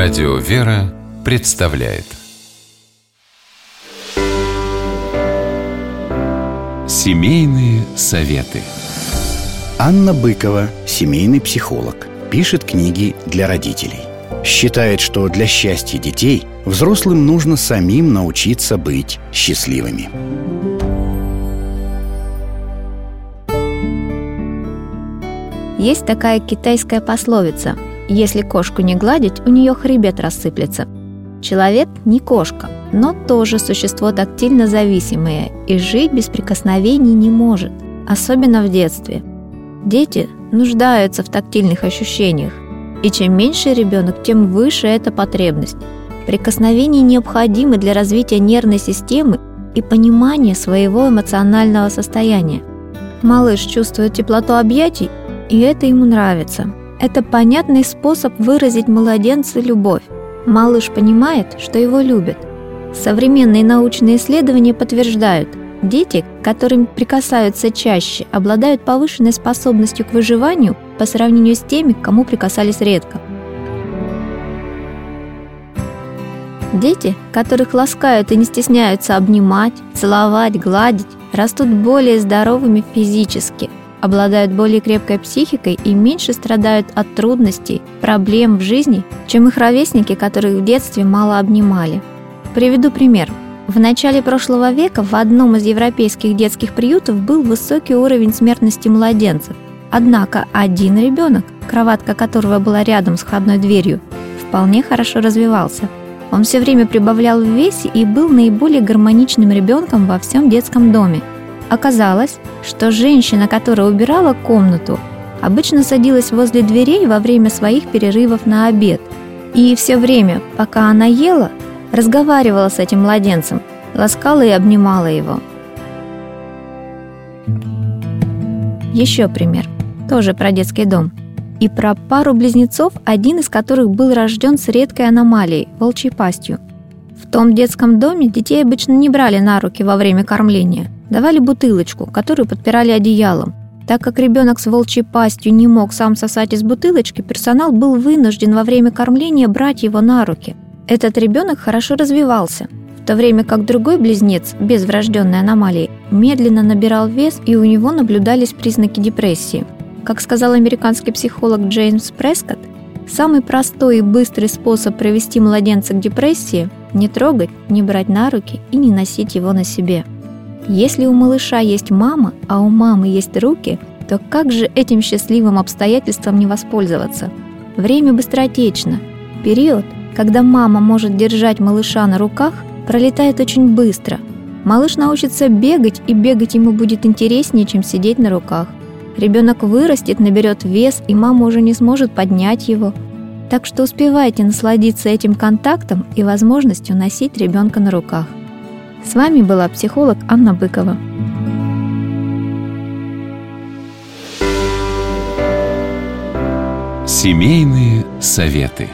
Радио «Вера» представляет Семейные советы Анна Быкова, семейный психолог, пишет книги для родителей. Считает, что для счастья детей взрослым нужно самим научиться быть счастливыми. Есть такая китайская пословица «Если кошку не гладить, у нее хребет рассыплется». Человек не кошка, но тоже существо тактильно зависимое и жить без прикосновений не может, особенно в детстве. Дети нуждаются в тактильных ощущениях, и чем меньше ребенок, тем выше эта потребность. Прикосновения необходимы для развития нервной системы и понимания своего эмоционального состояния. Малыш чувствует теплоту объятий и это ему нравится. Это понятный способ выразить младенцу любовь. Малыш понимает, что его любят. Современные научные исследования подтверждают, дети, которым прикасаются чаще, обладают повышенной способностью к выживанию по сравнению с теми, к кому прикасались редко. Дети, которых ласкают и не стесняются обнимать, целовать, гладить, растут более здоровыми физически, обладают более крепкой психикой и меньше страдают от трудностей, проблем в жизни, чем их ровесники, которых в детстве мало обнимали. Приведу пример. В начале прошлого века в одном из европейских детских приютов был высокий уровень смертности младенцев. Однако один ребенок, кроватка которого была рядом с входной дверью, вполне хорошо развивался. Он все время прибавлял в весе и был наиболее гармоничным ребенком во всем детском доме – Оказалось, что женщина, которая убирала комнату, обычно садилась возле дверей во время своих перерывов на обед. И все время, пока она ела, разговаривала с этим младенцем, ласкала и обнимала его. Еще пример, тоже про детский дом. И про пару близнецов, один из которых был рожден с редкой аномалией – волчьей пастью. В том детском доме детей обычно не брали на руки во время кормления – Давали бутылочку, которую подпирали одеялом. Так как ребенок с волчьей пастью не мог сам сосать из бутылочки, персонал был вынужден во время кормления брать его на руки. Этот ребенок хорошо развивался, в то время как другой близнец, без врожденной аномалии, медленно набирал вес и у него наблюдались признаки депрессии. Как сказал американский психолог Джеймс Прескотт, самый простой и быстрый способ привести младенца к депрессии – не трогать, не брать на руки и не носить его на себе – если у малыша есть мама, а у мамы есть руки, то как же этим счастливым обстоятельством не воспользоваться? Время быстротечно. Период, когда мама может держать малыша на руках, пролетает очень быстро. Малыш научится бегать, и бегать ему будет интереснее, чем сидеть на руках. Ребенок вырастет, наберет вес, и мама уже не сможет поднять его. Так что успевайте насладиться этим контактом и возможностью носить ребенка на руках. С вами была психолог Анна Быкова. Семейные советы.